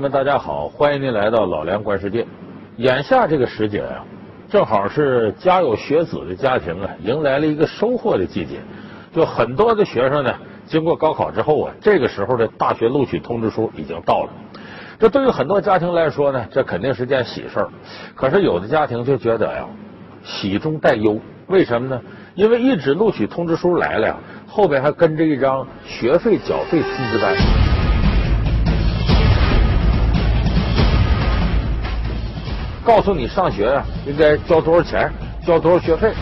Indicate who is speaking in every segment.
Speaker 1: 们，大家好，欢迎您来到老梁观世界。眼下这个时节啊，正好是家有学子的家庭啊，迎来了一个收获的季节。就很多的学生呢，经过高考之后啊，这个时候的大学录取通知书已经到了。这对于很多家庭来说呢，这肯定是件喜事儿。可是有的家庭就觉得呀，喜中带忧。为什么呢？因为一纸录取通知书来了呀，后边还跟着一张学费缴费通知单，告诉你上学呀应该交多少钱，交多少学费。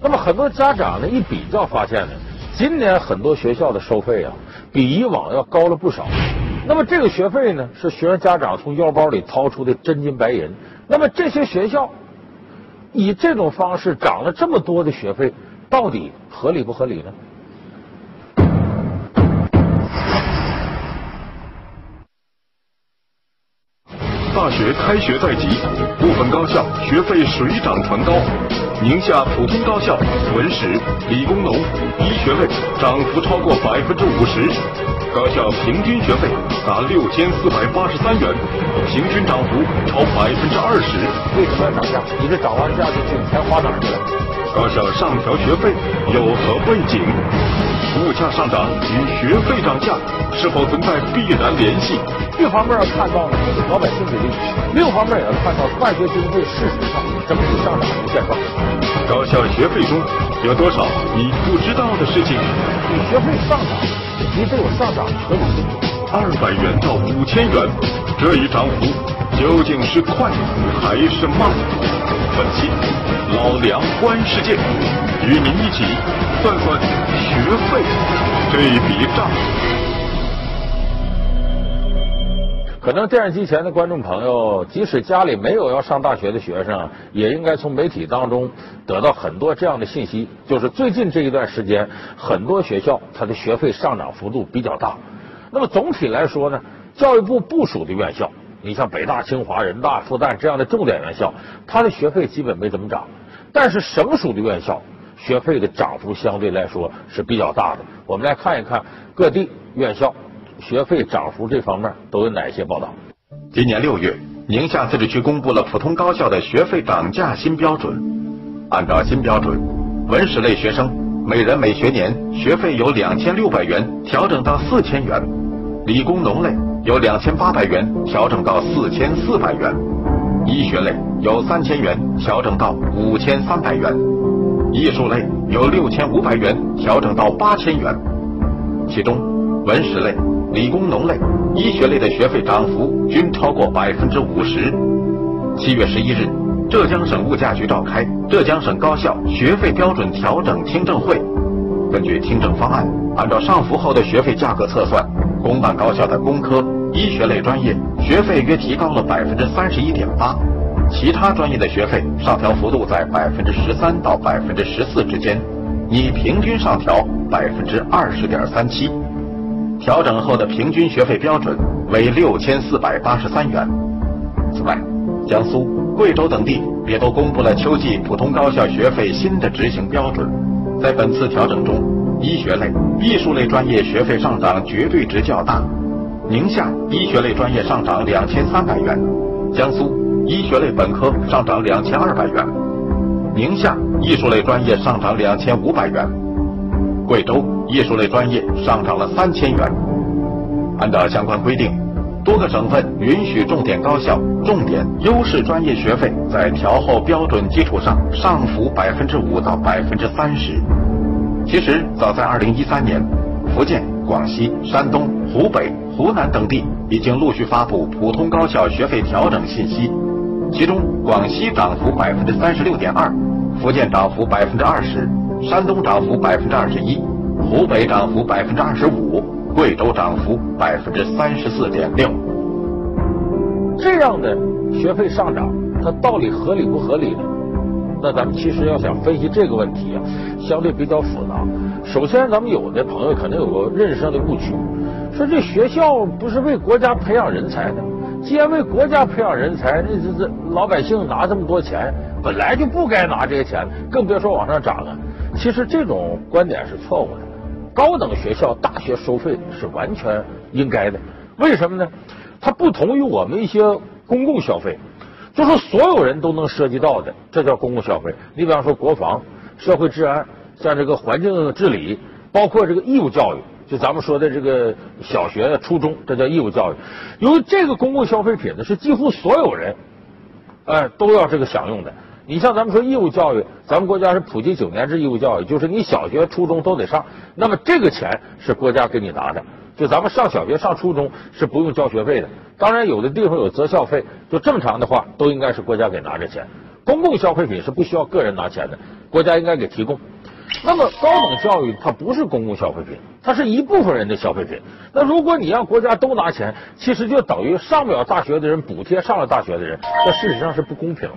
Speaker 1: 那么很多家长呢一比较发现呢，今年很多学校的收费啊比以往要高了不少。那么这个学费呢是学生家长从腰包里掏出的真金白银。那么这些学校以这种方式涨了这么多的学费，到底合理不合理呢？
Speaker 2: 大学开学在即，部分高校学费水涨船高。宁夏普通高校文史、理工农、医学类涨幅超过百分之五十，高校平均学费达六千四百八十三元，平均涨幅超百分之二十。
Speaker 1: 为什么要涨价？你这涨完价就钱花哪儿去了？
Speaker 2: 高校上调学费有何背景？物价上涨与学费涨价是否存在必然联系？
Speaker 1: 一方面要看到呢老百姓的利益，另一方面也要看到办学经费事实上整体上涨的现状。
Speaker 2: 高校学费中有多少你不知道的事情？
Speaker 1: 你学费上涨，你得有上涨的合理性。
Speaker 2: 二百元到五千元，这一涨幅究竟是快还是慢？本期老梁观世界，与您一起算算学费这一笔账。
Speaker 1: 可能电视机前的观众朋友，即使家里没有要上大学的学生，也应该从媒体当中得到很多这样的信息。就是最近这一段时间，很多学校它的学费上涨幅度比较大。那么总体来说呢，教育部部属的院校，你像北大、清华、人大、复旦这样的重点院校，它的学费基本没怎么涨。但是省属的院校，学费的涨幅相对来说是比较大的。我们来看一看各地院校。学费涨幅这方面都有哪些报道？
Speaker 2: 今年六月，宁夏自治区公布了普通高校的学费涨价新标准。按照新标准，文史类学生每人每学年学费由两千六百元调整到四千元；理工农类由两千八百元调整到四千四百元；医学类由三千元调整到五千三百元；艺术类由六千五百元调整到八千元。其中，文史类。理工农类、医学类的学费涨幅均超过百分之五十。七月十一日，浙江省物价局召开浙江省高校学费标准调整听证会。根据听证方案，按照上浮后的学费价格测算，公办高校的工科、医学类专业学费约提高了百分之三十一点八，其他专业的学费上调幅度在百分之十三到百分之十四之间，拟平均上调百分之二十点三七。调整后的平均学费标准为六千四百八十三元。此外，江苏、贵州等地也都公布了秋季普通高校学费新的执行标准。在本次调整中，医学类、艺术类专业学费上涨绝对值较大。宁夏医学类专业上涨两千三百元，江苏医学类本科上涨两千二百元，宁夏艺术类专业上涨两千五百元。贵州艺术类专业上涨了三千元。按照相关规定，多个省份允许重点高校、重点优势专业学费在调后标准基础上上浮百分之五到百分之三十。其实，早在二零一三年，福建、广西、山东、湖北、湖南等地已经陆续发布普通高校学费调整信息，其中广西涨幅百分之三十六点二，福建涨幅百分之二十。山东涨幅百分之二十一，湖北涨幅百分之二十五，贵州涨幅百分之三十四点六。
Speaker 1: 这样的学费上涨，它到底合理不合理呢？那咱们其实要想分析这个问题啊，相对比较复杂。首先，咱们有的朋友可能有个认识上的误区，说这学校不是为国家培养人才的，既然为国家培养人才，那这这老百姓拿这么多钱，本来就不该拿这些钱，更别说往上涨了。其实这种观点是错误的，高等学校大学收费是完全应该的。为什么呢？它它不同于我们一些公共消费，就是所有人都能涉及到的，这叫公共消费。你比方说国防、社会治安，像这个环境治理，包括这个义务教育，就咱们说的这个小学、初中，这叫义务教育。由于这个公共消费品呢，是几乎所有人，哎，都要这个享用的。你像咱们说义务教育，咱们国家是普及九年制义务教育，就是你小学、初中都得上。那么这个钱是国家给你拿的，就咱们上小学、上初中是不用交学费的。当然，有的地方有择校费，就正常的话都应该是国家给拿着钱。公共消费品是不需要个人拿钱的，国家应该给提供。那么高等教育它不是公共消费品，它是一部分人的消费品。那如果你让国家都拿钱，其实就等于上不了大学的人补贴上了大学的人，这事实上是不公平的。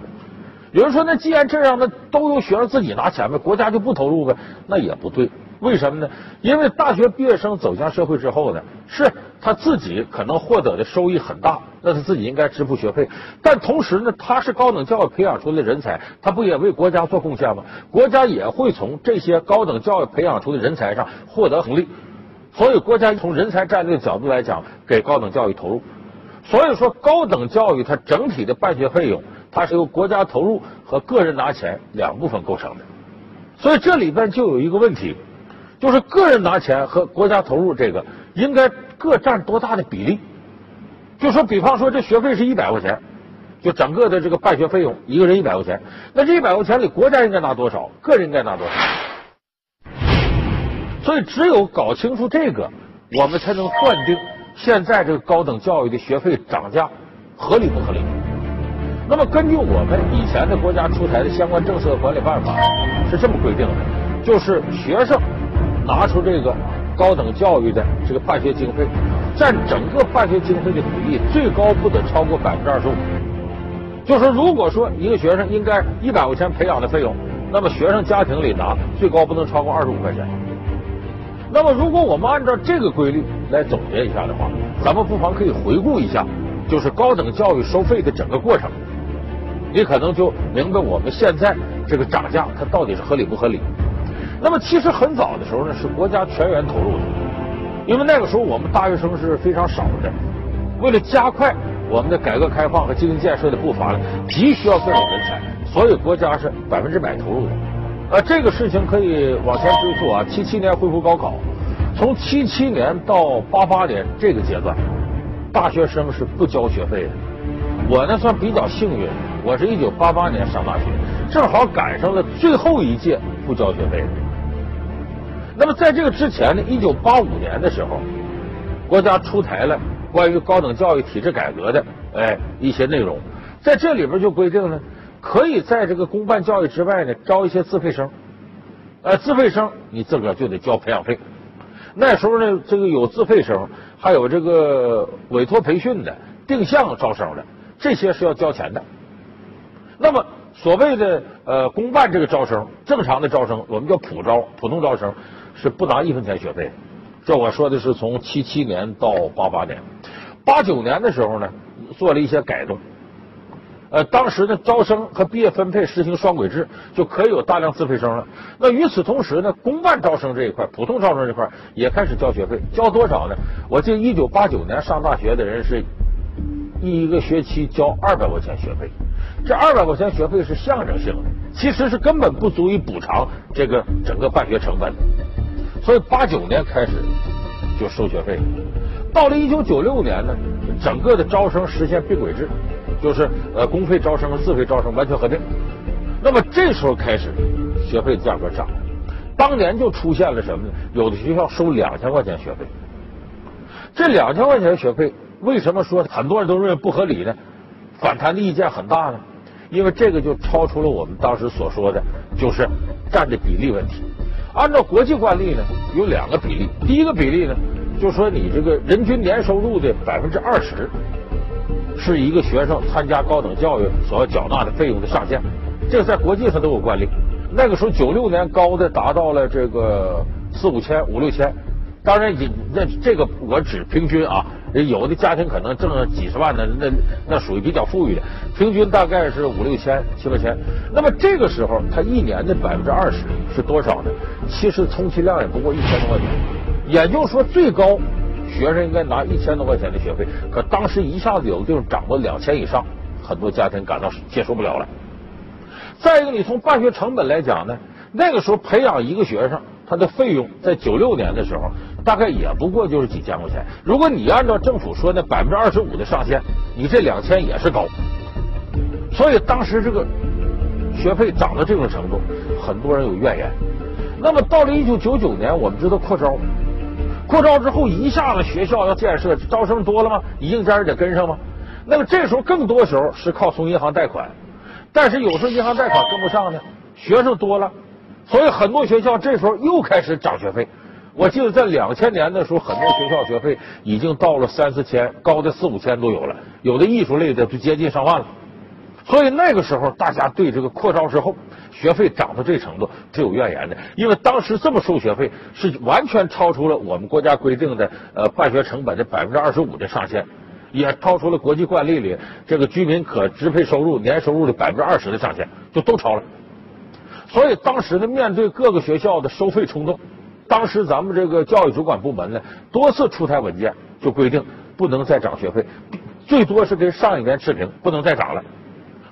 Speaker 1: 有人说，那既然这样，那都由学生自己拿钱呗，国家就不投入呗？那也不对，为什么呢？因为大学毕业生走向社会之后呢，是他自己可能获得的收益很大，那他自己应该支付学费。但同时呢，他是高等教育培养出的人才，他不也为国家做贡献吗？国家也会从这些高等教育培养出的人才上获得红利。所以，国家从人才战略角度来讲，给高等教育投入。所以说，高等教育它整体的办学费用。它是由国家投入和个人拿钱两部分构成的，所以这里边就有一个问题，就是个人拿钱和国家投入这个应该各占多大的比例？就说比方说这学费是一百块钱，就整个的这个办学费用一个人一百块钱，那这一百块钱里国家应该拿多少，个人应该拿多少？所以只有搞清楚这个，我们才能断定现在这个高等教育的学费涨价合理不合理。那么，根据我们以前的国家出台的相关政策管理办法，是这么规定的：就是学生拿出这个高等教育的这个办学经费，占整个办学经费的比例最高不得超过百分之二十五。就是如果说一个学生应该一百块钱培养的费用，那么学生家庭里拿最高不能超过二十五块钱。那么，如果我们按照这个规律来总结一下的话，咱们不妨可以回顾一下，就是高等教育收费的整个过程。你可能就明白我们现在这个涨价它到底是合理不合理。那么其实很早的时候呢，是国家全员投入的，因为那个时候我们大学生是非常少的。为了加快我们的改革开放和经济建设的步伐呢，急需要各种人才，所以国家是百分之百投入的。呃，这个事情可以往前追溯啊，七七年恢复高考，从七七年到八八年这个阶段，大学生是不交学费的。我呢算比较幸运。我是一九八八年上大学，正好赶上了最后一届不交学费的。那么在这个之前呢，一九八五年的时候，国家出台了关于高等教育体制改革的哎一些内容，在这里边就规定呢，可以在这个公办教育之外呢招一些自费生，呃自费生你自个儿就得交培养费。那时候呢，这个有自费生，还有这个委托培训的、定向招生的，这些是要交钱的。那么，所谓的呃公办这个招生，正常的招生，我们叫普招，普通招生是不拿一分钱学费。这我说的是从七七年到八八年，八九年的时候呢，做了一些改动。呃，当时呢，招生和毕业分配实行双轨制，就可以有大量自费生了。那与此同时呢，公办招生这一块，普通招生这块也开始交学费，交多少呢？我记得一九八九年上大学的人是一个学期交二百块钱学费。这二百块钱学费是象征性的，其实是根本不足以补偿这个整个办学成本的。所以八九年开始就收学费，到了一九九六年呢，整个的招生实现并轨制，就是呃公费招生和自费招生完全合并。那么这时候开始，学费价格涨了，当年就出现了什么呢？有的学校收两千块钱学费，这两千块钱学费为什么说很多人都认为不合理呢？反弹的意见很大呢？因为这个就超出了我们当时所说的，就是占的比例问题。按照国际惯例呢，有两个比例。第一个比例呢，就是说你这个人均年收入的百分之二十，是一个学生参加高等教育所要缴纳的费用的上限。这个在国际上都有惯例。那个时候九六年高的达到了这个四五千、五六千。当然，你那这个我只平均啊。有的家庭可能挣几十万的，那那属于比较富裕的，平均大概是五六千、七八千。那么这个时候，他一年的百分之二十是多少呢？其实充其量也不过一千多块钱。也就是说，最高学生应该拿一千多块钱的学费，可当时一下子有的地方涨到两千以上，很多家庭感到接受不了了。再一个，你从办学成本来讲呢，那个时候培养一个学生，他的费用在九六年的时候，大概也不过就是几千块钱。如果你按照政府说的百分之二十五的上限，你这两千也是高。所以当时这个学费涨到这种程度，很多人有怨言。那么到了一九九九年，我们知道扩招，扩招之后一下子学校要建设，招生多了吗？你硬件得跟上吗？那么这时候更多时候是靠从银行贷款。但是有时候银行贷款跟不上呢，学生多了，所以很多学校这时候又开始涨学费。我记得在两千年的时候，很多学校学费已经到了三四千，高的四五千都有了，有的艺术类的就接近上万了。所以那个时候，大家对这个扩招之后学费涨到这程度是有怨言的，因为当时这么收学费是完全超出了我们国家规定的呃办学成本的百分之二十五的上限。也超出了国际惯例里这个居民可支配收入年收入的百分之二十的上限，就都超了。所以当时呢，面对各个学校的收费冲动，当时咱们这个教育主管部门呢，多次出台文件，就规定不能再涨学费，最多是跟上一年持平，不能再涨了。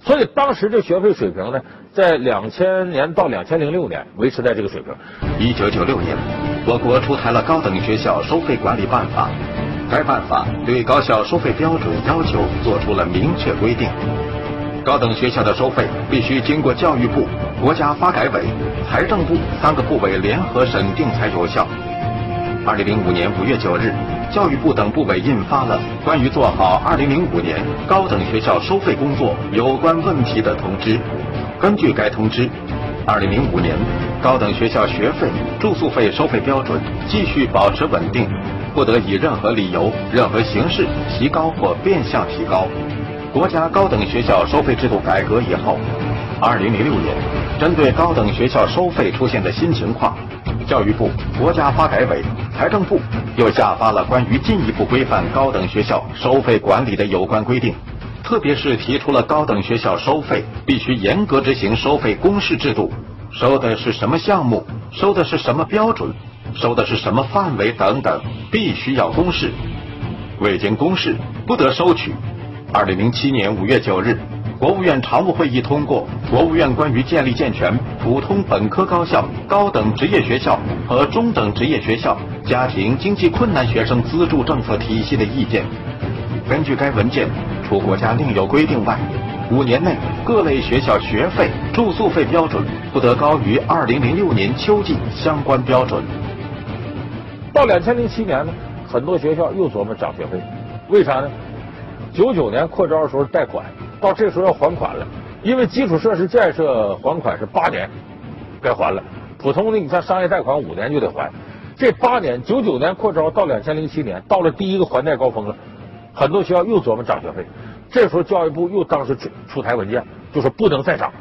Speaker 1: 所以当时这学费水平呢，在两千年到两千零六年维持在这个水平。
Speaker 2: 一九九六年，我国出台了《高等学校收费管理办法》。该办法对高校收费标准要求做出了明确规定，高等学校的收费必须经过教育部、国家发改委、财政部三个部委联合审定才有效。二零零五年五月九日，教育部等部委印发了关于做好二零零五年高等学校收费工作有关问题的通知。根据该通知，二零零五年高等学校学费、住宿费收费标准继续保持稳定。不得以任何理由、任何形式提高或变相提高。国家高等学校收费制度改革以后，二零零六年，针对高等学校收费出现的新情况，教育部、国家发改委、财政部又下发了关于进一步规范高等学校收费管理的有关规定，特别是提出了高等学校收费必须严格执行收费公示制度，收的是什么项目，收的是什么标准。收的是什么范围等等，必须要公示，未经公示不得收取。二零零七年五月九日，国务院常务会议通过《国务院关于建立健全普通本科高校、高等职业学校和中等职业学校家庭经济困难学生资助政策体系的意见》。根据该文件，除国家另有规定外，五年内各类学校学费、住宿费标准不得高于二零零六年秋季相关标准。
Speaker 1: 到两千零七年呢，很多学校又琢磨涨学费，为啥呢？九九年扩招的时候贷款，到这时候要还款了，因为基础设施建设还款是八年该还了，普通的你像商业贷款五年就得还，这八年九九年扩招到两千零七年到了第一个还贷高峰了，很多学校又琢磨涨学费，这时候教育部又当时出出台文件，就说不能再涨，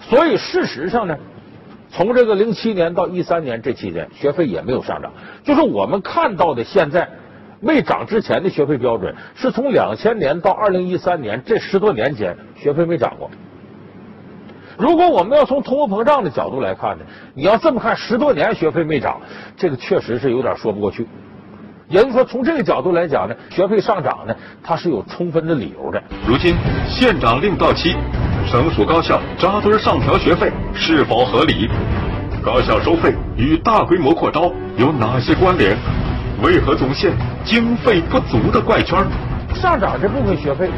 Speaker 1: 所以事实上呢。从这个零七年到一三年这期间，学费也没有上涨。就是我们看到的现在未涨之前的学费标准，是从两千年到二零一三年这十多年间学费没涨过。如果我们要从通货膨胀的角度来看呢，你要这么看，十多年学费没涨，这个确实是有点说不过去。也就是说，从这个角度来讲呢，学费上涨呢，它是有充分的理由的。
Speaker 2: 如今县长令到期。省属高校扎堆上调学费是否合理？高校收费与大规模扩招有哪些关联？为何总现经费不足的怪圈？
Speaker 1: 上涨这部分学费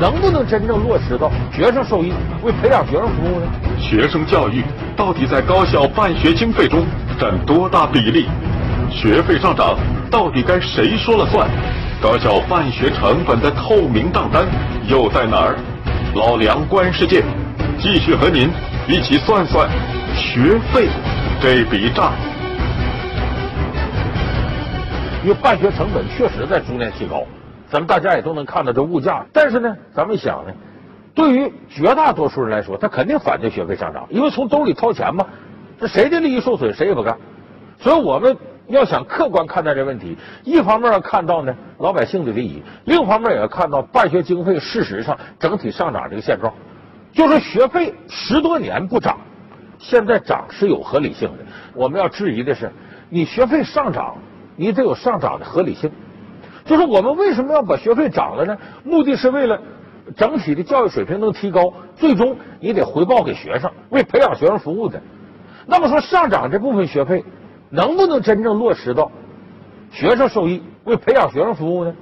Speaker 1: 能不能真正落实到学生受益，为培养学生服务呢？
Speaker 2: 学生教育到底在高校办学经费中占多大比例？学费上涨到底该谁说了算？高校办学成本的透明账单又在哪儿？老梁观世界，继续和您一起算算学费这笔账。
Speaker 1: 因为办学成本确实在逐年提高，咱们大家也都能看到这物价。但是呢，咱们想呢，对于绝大多数人来说，他肯定反对学费上涨，因为从兜里掏钱嘛，这谁的利益受损谁也不干。所以我们。要想客观看待这问题，一方面要看到呢老百姓的利益，另一方面也要看到办学经费事实上整体上涨这个现状。就是学费十多年不涨，现在涨是有合理性的。我们要质疑的是，你学费上涨，你得有上涨的合理性。就是我们为什么要把学费涨了呢？目的是为了整体的教育水平能提高，最终你得回报给学生，为培养学生服务的。那么说上涨这部分学费，能不能真正落实到学生受益，为培养学生服务呢？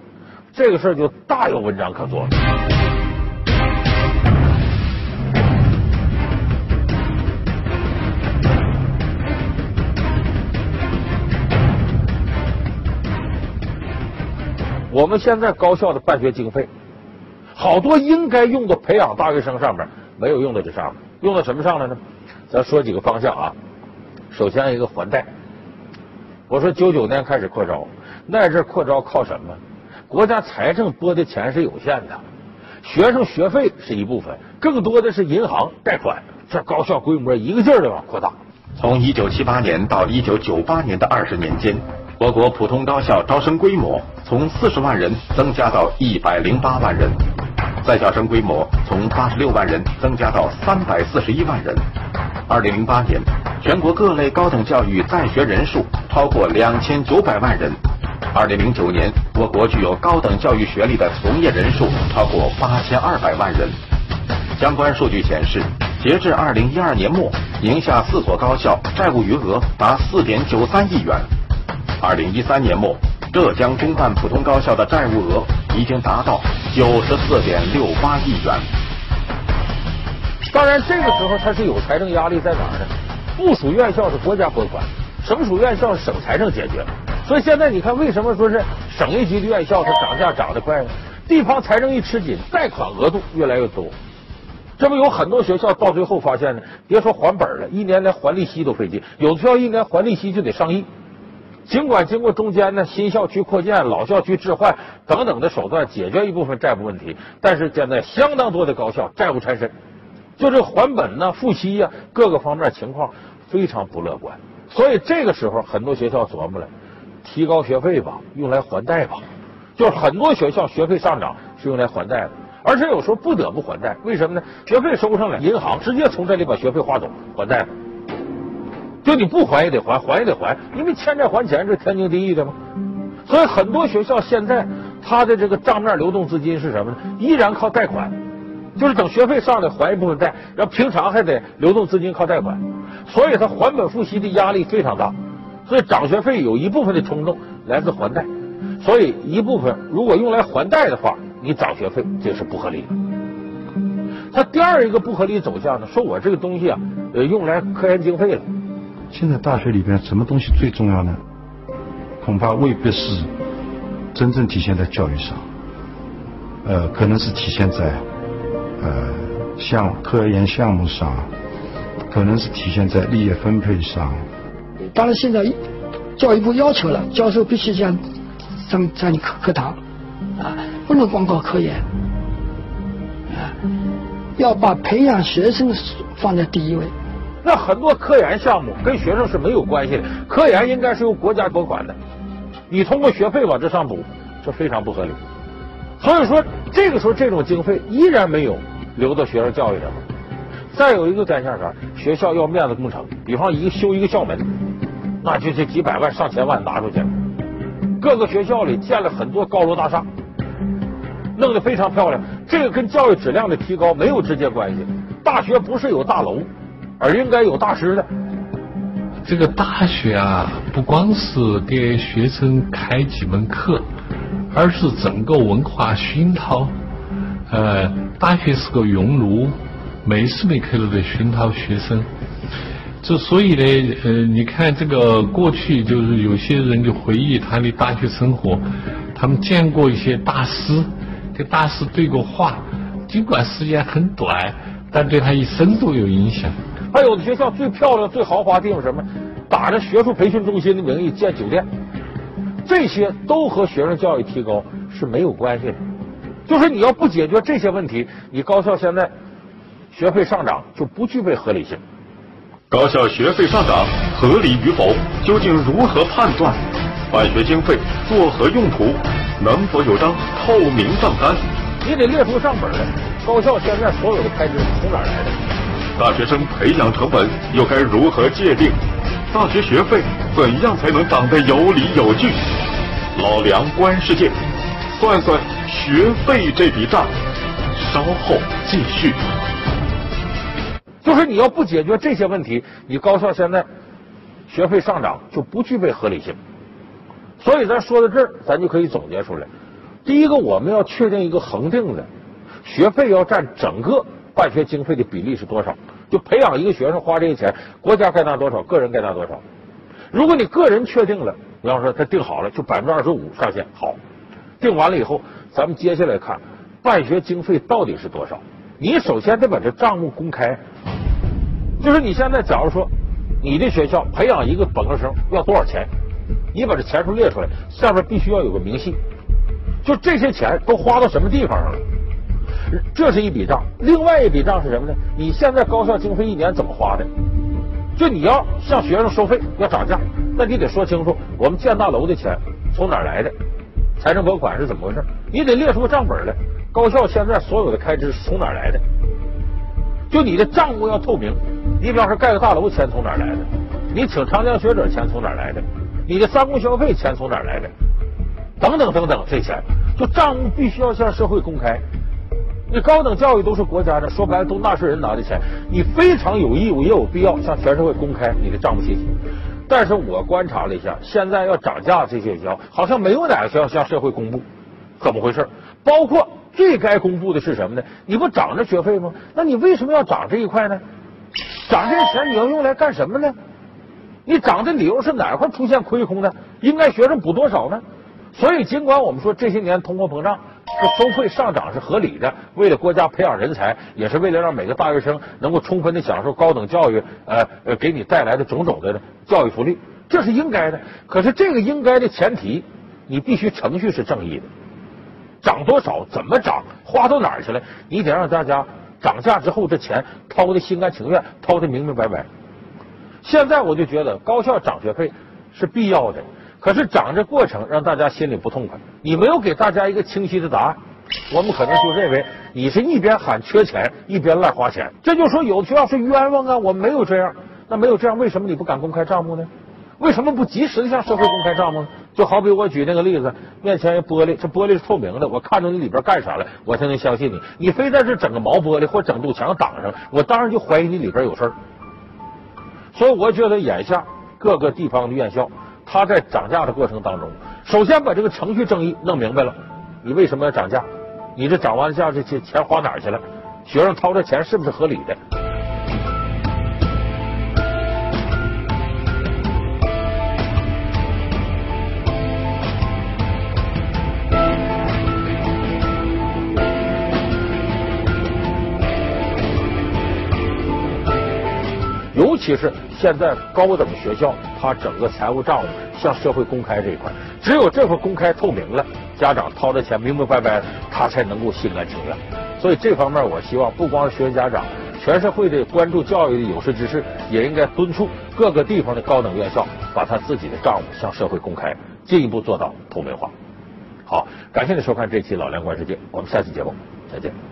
Speaker 1: 这个事儿就大有文章可做了。我们现在高校的办学经费，好多应该用到培养大学生上面，没有用到这上面，用到什么上来呢？咱说几个方向啊。首先一个还贷，我说九九年开始扩招，那阵扩招靠什么？国家财政拨的钱是有限的，学生学费是一部分，更多的是银行贷款，这高校规模一个劲儿的往扩大。
Speaker 2: 从一九七八年到一九九八年的二十年间。我国普通高校招生规模从四十万人增加到一百零八万人，在校生规模从八十六万人增加到三百四十一万人。二零零八年，全国各类高等教育在学人数超过两千九百万人。二零零九年，我国具有高等教育学历的从业人数超过八千二百万人。相关数据显示，截至二零一二年末，宁夏四所高校债务余额达四点九三亿元。二零一三年末，浙江公办普通高校的债务额已经达到九十四点六八亿元。
Speaker 1: 当然，这个时候它是有财政压力在哪儿呢？部属院校是国家拨款，省属院校是省财政解决。所以现在你看，为什么说是省一级的院校它涨价涨得快呢？地方财政一吃紧，贷款额度越来越多。这不有很多学校到最后发现呢，别说还本了，一年连还利息都费劲。有的学校一年还利息就得上亿。尽管经过中间呢新校区扩建、老校区置换等等的手段解决一部分债务问题，但是现在相当多的高校债务缠身，就这还本呢、付息呀，各个方面情况非常不乐观。所以这个时候，很多学校琢磨了，提高学费吧，用来还贷吧。就是很多学校学费上涨是用来还贷的，而且有时候不得不还贷。为什么呢？学费收上来，银行直接从这里把学费划走，还贷了。就你不还也得还，还也得还，因为欠债还钱是天经地义的嘛。所以很多学校现在它的这个账面流动资金是什么呢？依然靠贷款，就是等学费上来还一部分贷，然后平常还得流动资金靠贷款，所以它还本付息的压力非常大。所以涨学费有一部分的冲动来自还贷，所以一部分如果用来还贷的话，你涨学费这是不合理的。它第二一个不合理走向呢，说我这个东西啊，呃，用来科研经费了。
Speaker 3: 现在大学里边什么东西最重要呢？恐怕未必是真正体现在教育上，呃，可能是体现在呃项科研项目上，可能是体现在利益分配上。
Speaker 4: 当然，现在教育部要求了，教授必须讲上上课课堂啊，不能光搞科研啊，要把培养学生放在第一位。
Speaker 1: 那很多科研项目跟学生是没有关系的，科研应该是由国家拨款的，你通过学费往这上补，这非常不合理。所以说，这个时候这种经费依然没有流到学生教育上。再有一个干项啥？学校要面子工程，比方一个修一个校门，那就这几百万上千万拿出去。各个学校里建了很多高楼大厦，弄得非常漂亮。这个跟教育质量的提高没有直接关系。大学不是有大楼。而应该有大师的。
Speaker 5: 这个大学啊，不光是给学生开几门课，而是整个文化熏陶。呃，大学是个熔炉，每时每刻都在熏陶学生。这所以呢，呃，你看这个过去就是有些人就回忆他的大学生活，他们见过一些大师，跟大师对过话，尽管时间很短，但对他一生都有影响。
Speaker 1: 还有的学校最漂亮、最豪华地方什么？打着学术培训中心的名义建酒店，这些都和学生教育提高是没有关系的。就是你要不解决这些问题，你高校现在学费上涨就不具备合理性。
Speaker 2: 高校学费上涨合理与否，究竟如何判断？办学经费作何用途？能否有张透明账单？
Speaker 1: 你得列出账本来。高校现在所有的开支从哪来的？
Speaker 2: 大学生培养成本又该如何界定？大学学费怎样才能涨得有理有据？老梁观世界，算算学费这笔账。稍后继续。
Speaker 1: 就是你要不解决这些问题，你高校现在学费上涨就不具备合理性。所以咱说到这儿，咱就可以总结出来：第一个，我们要确定一个恒定的学费要占整个办学经费的比例是多少。就培养一个学生花这些钱，国家该拿多少，个人该拿多少。如果你个人确定了，比方说他定好了，就百分之二十五上限，好，定完了以后，咱们接下来看办学经费到底是多少。你首先得把这账目公开。就是你现在，假如说你的学校培养一个本科生要多少钱，你把这钱数列出来，下面必须要有个明细，就这些钱都花到什么地方上了，这是一笔账。另外一笔账是什么呢？你现在高校经费一年怎么花的？就你要向学生收费要涨价，那你得说清楚，我们建大楼的钱从哪儿来的，财政拨款是怎么回事？你得列出个账本来。高校现在所有的开支是从哪儿来的？就你的账目要透明。你比方说盖个大楼，钱从哪儿来的？你请长江学者钱从哪儿来的？你的三公消费钱从哪儿来的？等等等等，这钱就账目必须要向社会公开。你高等教育都是国家的，说白了都纳税人拿的钱，你非常有义务也有必要向全社会公开你的账目信息。但是我观察了一下，现在要涨价这些学校，好像没有哪个学校向社会公布，怎么回事？包括最该公布的是什么呢？你不涨着学费吗？那你为什么要涨这一块呢？涨这些钱你要用来干什么呢？你涨的理由是哪块出现亏空呢？应该学生补多少呢？所以尽管我们说这些年通货膨胀，这收费上涨是合理的，为了国家培养人才，也是为了让每个大学生能够充分的享受高等教育，呃呃，给你带来的种种的教育福利，这是应该的。可是这个应该的前提，你必须程序是正义的，涨多少，怎么涨，花到哪儿去了，你得让大家。涨价之后，这钱掏的心甘情愿，掏的明明白白。现在我就觉得高校涨学费是必要的，可是涨这过程让大家心里不痛快。你没有给大家一个清晰的答案，我们可能就认为你是一边喊缺钱，一边乱花钱。这就说有的学校是冤枉啊，我没有这样，那没有这样，为什么你不敢公开账目呢？为什么不及时的向社会公开账目？就好比我举那个例子，面前一玻璃，这玻璃是透明的，我看着你里边干啥了，我才能相信你。你非在这整个毛玻璃或整堵墙挡上，我当然就怀疑你里边有事儿。所以我觉得眼下各个地方的院校，他在涨价的过程当中，首先把这个程序正义弄明白了。你为什么要涨价？你这涨完价这些钱花哪儿去了？学生掏这钱是不是合理的？其是现在高等学校，它整个财务账目向社会公开这一块，只有这块公开透明了，家长掏的钱明明白白，他才能够心甘情愿。所以这方面，我希望不光是学生家长，全社会的关注教育的有识之士，也应该敦促各个地方的高等院校，把他自己的账目向社会公开，进一步做到透明化。好，感谢您收看这期《老梁观世界》，我们下期节目再见。